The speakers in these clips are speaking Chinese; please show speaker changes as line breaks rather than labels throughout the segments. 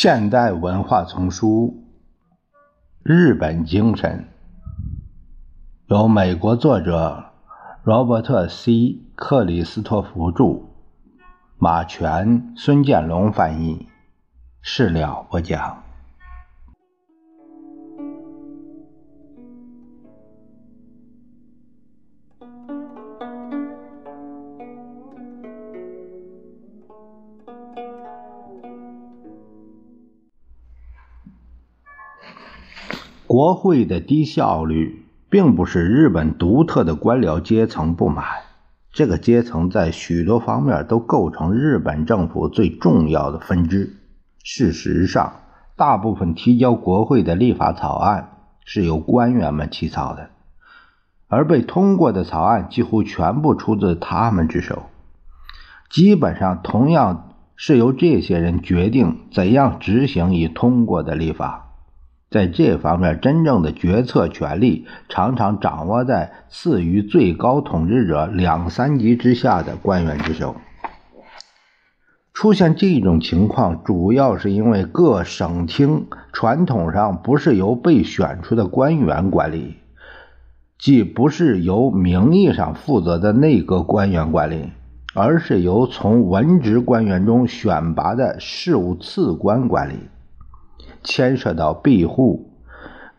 现代文化丛书《日本精神》，由美国作者罗伯特 ·C· 克里斯托弗著，马全、孙建龙翻译，事了不讲。国会的低效率，并不是日本独特的官僚阶层不满。这个阶层在许多方面都构成日本政府最重要的分支。事实上，大部分提交国会的立法草案是由官员们起草的，而被通过的草案几乎全部出自他们之手。基本上，同样是由这些人决定怎样执行已通过的立法。在这方面，真正的决策权力常常掌握在次于最高统治者两三级之下的官员之手。出现这种情况，主要是因为各省厅传统上不是由被选出的官员管理，即不是由名义上负责的内阁官员管理，而是由从文职官员中选拔的事务次官管理。牵涉到庇护、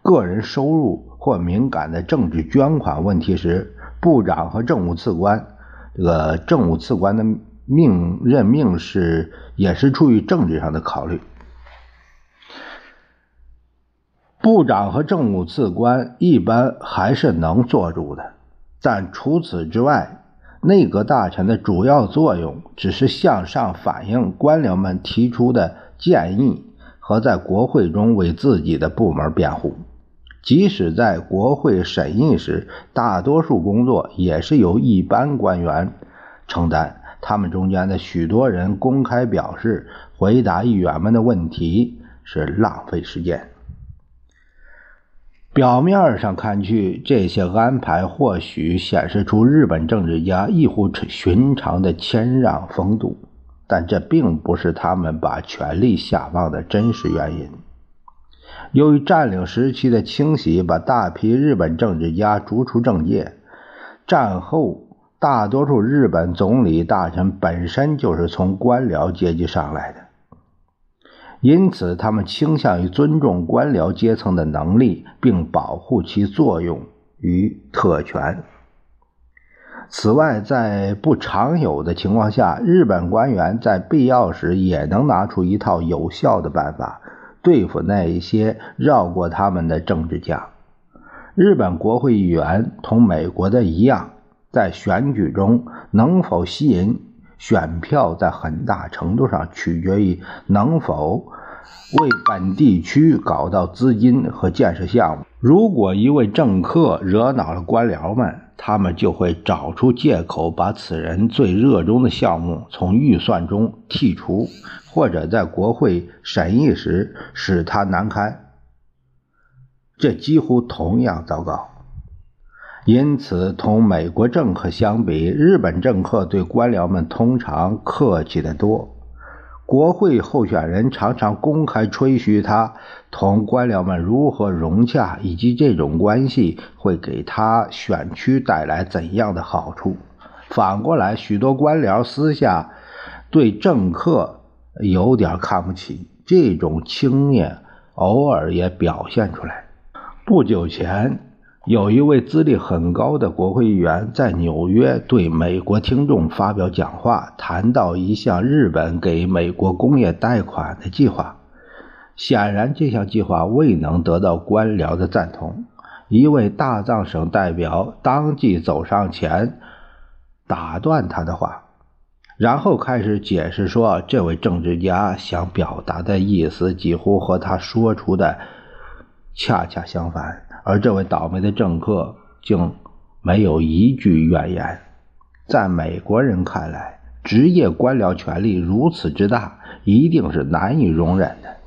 个人收入或敏感的政治捐款问题时，部长和政务次官，这个政务次官的命任命是也是出于政治上的考虑。部长和政务次官一般还是能做主的，但除此之外，内阁大臣的主要作用只是向上反映官僚们提出的建议。和在国会中为自己的部门辩护，即使在国会审议时，大多数工作也是由一般官员承担。他们中间的许多人公开表示，回答议员们的问题是浪费时间。表面上看去，这些安排或许显示出日本政治家异乎寻常的谦让风度。但这并不是他们把权力下放的真实原因。由于占领时期的清洗把大批日本政治家逐出政界，战后大多数日本总理大臣本身就是从官僚阶级上来的，因此他们倾向于尊重官僚阶层的能力，并保护其作用与特权。此外，在不常有的情况下，日本官员在必要时也能拿出一套有效的办法对付那一些绕过他们的政治家。日本国会议员同美国的一样，在选举中能否吸引选票，在很大程度上取决于能否为本地区搞到资金和建设项目。如果一位政客惹恼了官僚们，他们就会找出借口，把此人最热衷的项目从预算中剔除，或者在国会审议时使他难堪。这几乎同样糟糕。因此，同美国政客相比，日本政客对官僚们通常客气得多。国会候选人常常公开吹嘘他同官僚们如何融洽，以及这种关系会给他选区带来怎样的好处。反过来，许多官僚私下对政客有点看不起，这种轻蔑偶尔也表现出来。不久前。有一位资历很高的国会议员在纽约对美国听众发表讲话，谈到一项日本给美国工业贷款的计划。显然，这项计划未能得到官僚的赞同。一位大藏省代表当即走上前，打断他的话，然后开始解释说，这位政治家想表达的意思几乎和他说出的恰恰相反。而这位倒霉的政客竟没有一句怨言。在美国人看来，职业官僚权力如此之大，一定是难以容忍的。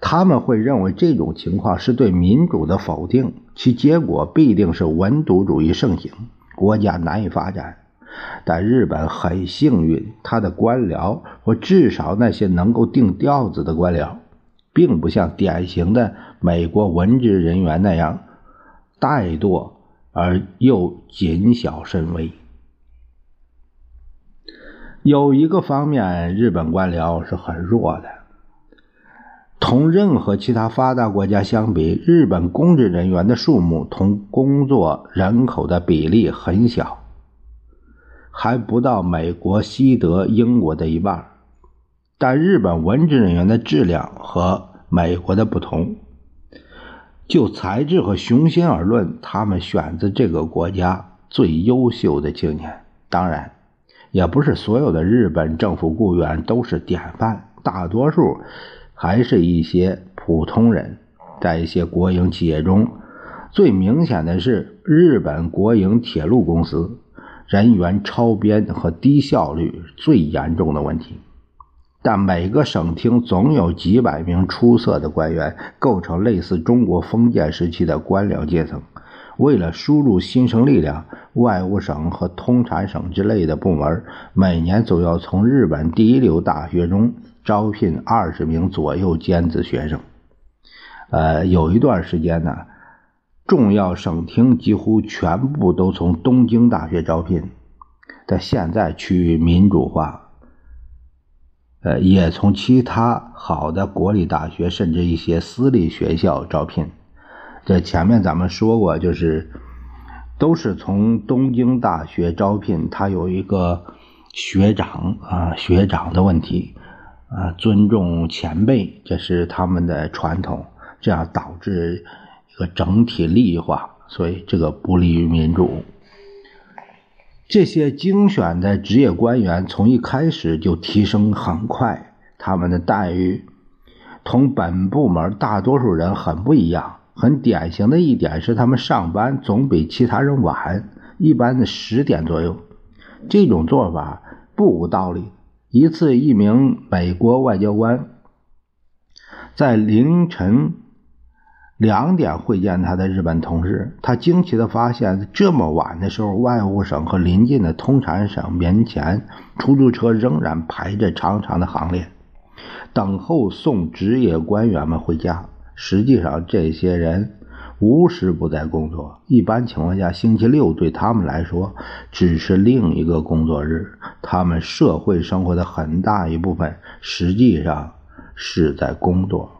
他们会认为这种情况是对民主的否定，其结果必定是文牍主义盛行，国家难以发展。但日本很幸运，他的官僚或至少那些能够定调子的官僚，并不像典型的美国文职人员那样怠惰而又谨小慎微。有一个方面，日本官僚是很弱的。同任何其他发达国家相比，日本公职人员的数目同工作人口的比例很小，还不到美国、西德、英国的一半。但日本文职人员的质量和美国的不同，就才智和雄心而论，他们选择这个国家最优秀的青年。当然，也不是所有的日本政府雇员都是典范，大多数。还是一些普通人，在一些国营企业中，最明显的是日本国营铁路公司人员超编和低效率最严重的问题。但每个省厅总有几百名出色的官员，构成类似中国封建时期的官僚阶层。为了输入新生力量，外务省和通产省之类的部门每年总要从日本第一流大学中。招聘二十名左右尖子学生，呃，有一段时间呢，重要省厅几乎全部都从东京大学招聘，但现在趋于民主化，呃，也从其他好的国立大学甚至一些私立学校招聘。这前面咱们说过，就是都是从东京大学招聘，他有一个学长啊，学长的问题。啊，尊重前辈，这是他们的传统，这样导致一个整体利益化，所以这个不利于民主。这些精选的职业官员从一开始就提升很快，他们的待遇同本部门大多数人很不一样。很典型的一点是，他们上班总比其他人晚，一般的十点左右。这种做法不无道理。一次，一名美国外交官在凌晨两点会见他的日本同事。他惊奇的发现，这么晚的时候，外务省和邻近的通产省面前，出租车仍然排着长长的行列，等候送职业官员们回家。实际上，这些人。无时不在工作。一般情况下，星期六对他们来说只是另一个工作日。他们社会生活的很大一部分实际上是在工作。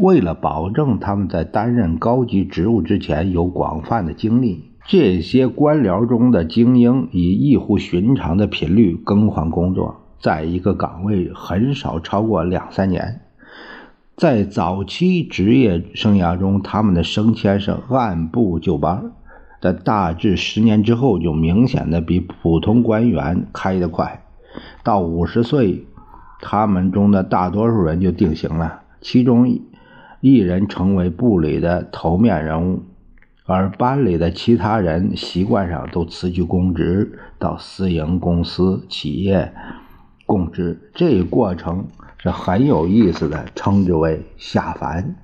为了保证他们在担任高级职务之前有广泛的经历，这些官僚中的精英以异乎寻常的频率更换工作，在一个岗位很少超过两三年。在早期职业生涯中，他们的升迁是按部就班，但大致十年之后就明显的比普通官员开得快。到五十岁，他们中的大多数人就定型了，其中一人成为部里的头面人物，而班里的其他人习惯上都辞去公职，到私营公司、企业供职。这一过程。是很有意思的，称之为下凡。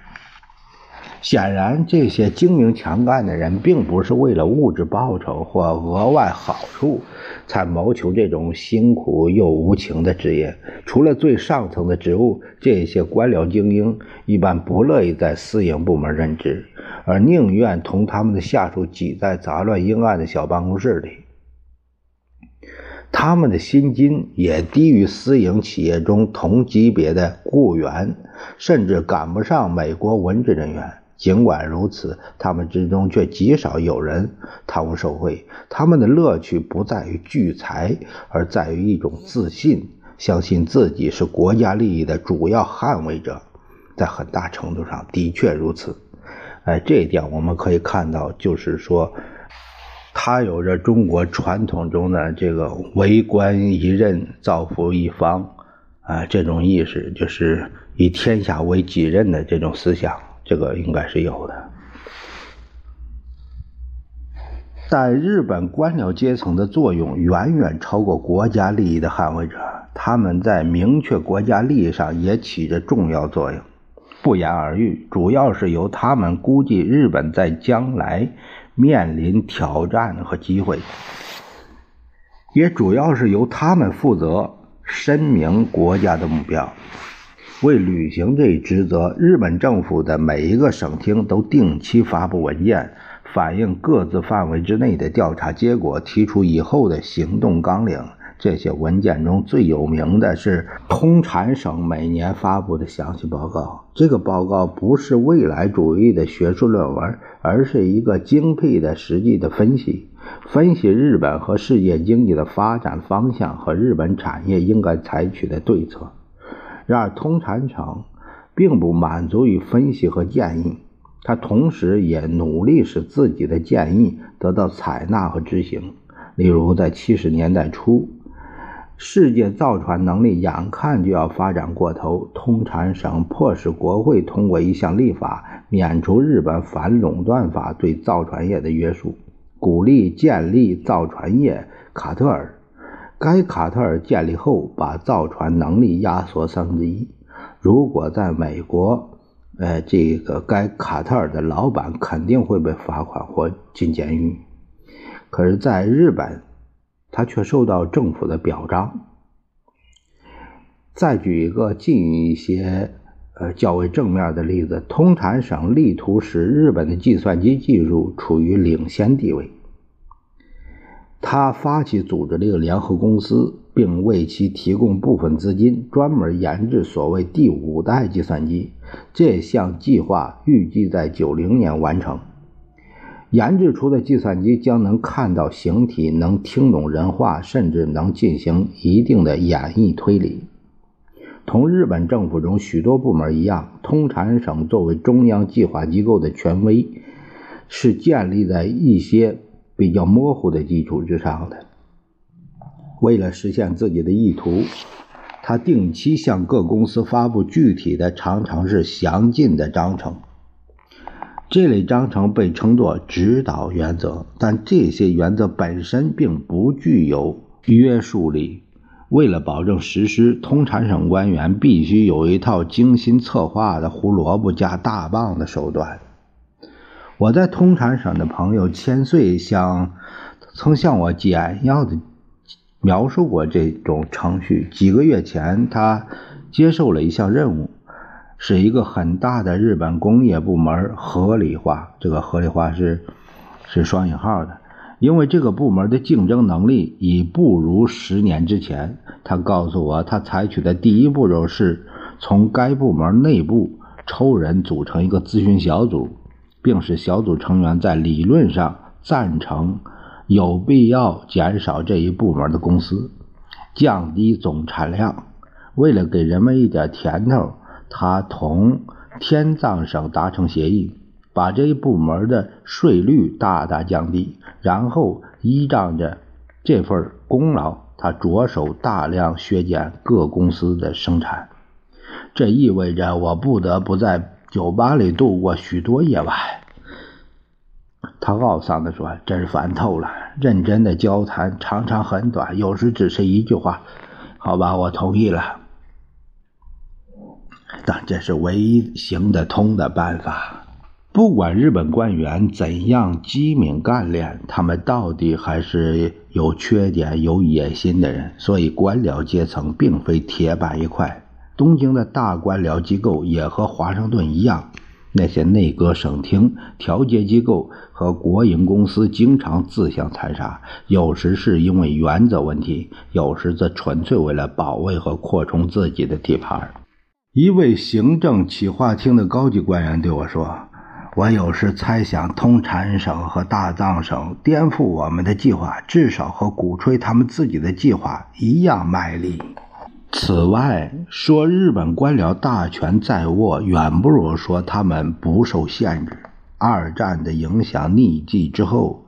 显然，这些精明强干的人，并不是为了物质报酬或额外好处才谋求这种辛苦又无情的职业。除了最上层的职务，这些官僚精英一般不乐意在私营部门任职，而宁愿同他们的下属挤在杂乱阴暗的小办公室里。他们的薪金也低于私营企业中同级别的雇员，甚至赶不上美国文职人员。尽管如此，他们之中却极少有人贪污受贿。他们的乐趣不在于聚财，而在于一种自信，相信自己是国家利益的主要捍卫者。在很大程度上，的确如此。哎，这一点我们可以看到，就是说。他有着中国传统中的这个“为官一任，造福一方”啊，这种意识就是以天下为己任的这种思想，这个应该是有的。但日本官僚阶层的作用远远超过国家利益的捍卫者，他们在明确国家利益上也起着重要作用。不言而喻，主要是由他们估计日本在将来。面临挑战和机会，也主要是由他们负责申明国家的目标。为履行这一职责，日本政府的每一个省厅都定期发布文件，反映各自范围之内的调查结果，提出以后的行动纲领。这些文件中最有名的是通产省每年发布的详细报告。这个报告不是未来主义的学术论文，而是一个精辟的实际的分析，分析日本和世界经济的发展方向和日本产业应该采取的对策。然而，通产省并不满足于分析和建议，他同时也努力使自己的建议得到采纳和执行。例如，在七十年代初，世界造船能力眼看就要发展过头，通产省迫使国会通过一项立法，免除日本反垄断法对造船业的约束，鼓励建立造船业卡特尔。该卡特尔建立后，把造船能力压缩三分之一。如果在美国，呃，这个该卡特尔的老板肯定会被罚款或进监狱。可是，在日本，他却受到政府的表彰。再举一个近一些、呃较为正面的例子：通产省力图使日本的计算机技术处于领先地位。他发起组织了一个联合公司，并为其提供部分资金，专门研制所谓第五代计算机。这项计划预计在九零年完成。研制出的计算机将能看到形体，能听懂人话，甚至能进行一定的演绎推理。同日本政府中许多部门一样，通产省作为中央计划机构的权威，是建立在一些。比较模糊的基础之上的，为了实现自己的意图，他定期向各公司发布具体的、常常是详尽的章程。这类章程被称作指导原则，但这些原则本身并不具有约束力。为了保证实施，通产省官员必须有一套精心策划的胡萝卜加大棒的手段。我在通产省的朋友千岁向曾向我简要的描述过这种程序。几个月前，他接受了一项任务，是一个很大的日本工业部门合理化。这个合理化是是双引号的，因为这个部门的竞争能力已不如十年之前。他告诉我，他采取的第一步骤是从该部门内部抽人组成一个咨询小组。并使小组成员在理论上赞成有必要减少这一部门的公司，降低总产量。为了给人们一点甜头，他同天藏省达成协议，把这一部门的税率大大降低。然后依仗着这份功劳，他着手大量削减各公司的生产。这意味着我不得不在。酒吧里度过许多夜晚，他懊丧地说：“真是烦透了。认真的交谈常常很短，有时只是一句话。好吧，我同意了。但这是唯一行得通的办法。不管日本官员怎样机敏干练，他们到底还是有缺点、有野心的人。所以，官僚阶层并非铁板一块。”东京的大官僚机构也和华盛顿一样，那些内阁省厅、调节机构和国营公司经常自相残杀，有时是因为原则问题，有时则纯粹为了保卫和扩充自己的地盘。一位行政企划厅的高级官员对我说：“我有时猜想，通产省和大藏省颠覆我们的计划，至少和鼓吹他们自己的计划一样卖力。”此外，说日本官僚大权在握，远不如说他们不受限制。二战的影响匿迹之后，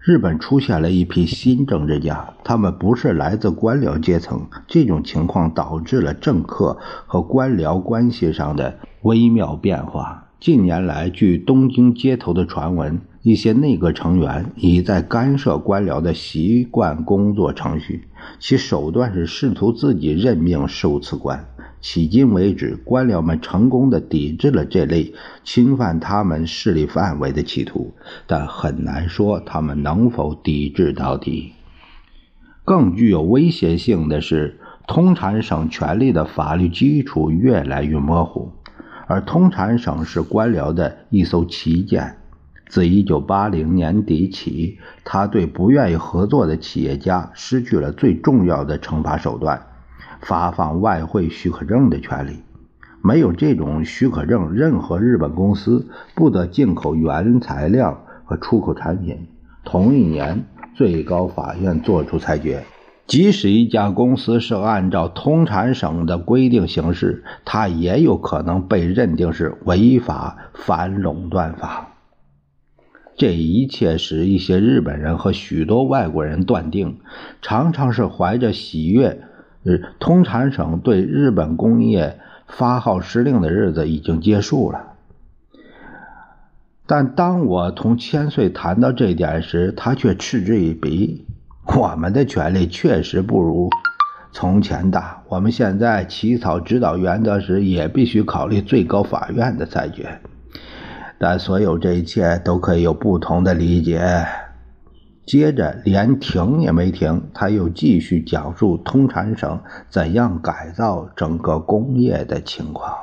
日本出现了一批新政治家，他们不是来自官僚阶层。这种情况导致了政客和官僚关系上的微妙变化。近年来，据东京街头的传闻。一些内阁成员已在干涉官僚的习惯工作程序，其手段是试图自己任命受赐官。迄今为止，官僚们成功的抵制了这类侵犯他们势力范围的企图，但很难说他们能否抵制到底。更具有威胁性的是，通产省权力的法律基础越来越模糊，而通产省是官僚的一艘旗舰。自1980年底起，他对不愿意合作的企业家失去了最重要的惩罚手段——发放外汇许可证的权利。没有这种许可证，任何日本公司不得进口原材料和出口产品。同一年，最高法院作出裁决：即使一家公司是按照通产省的规定行事，它也有可能被认定是违法反垄断法。这一切使一些日本人和许多外国人断定，常常是怀着喜悦，通产省对日本工业。发号施令的日子已经结束了，但当我同千岁谈到这点时，他却嗤之以鼻。我们的权力确实不如从前大。我们现在起草指导原则时，也必须考虑最高法院的裁决。但所有这一切都可以有不同的理解。接着连停也没停，他又继续讲述通产省怎样改造整个工业的情况。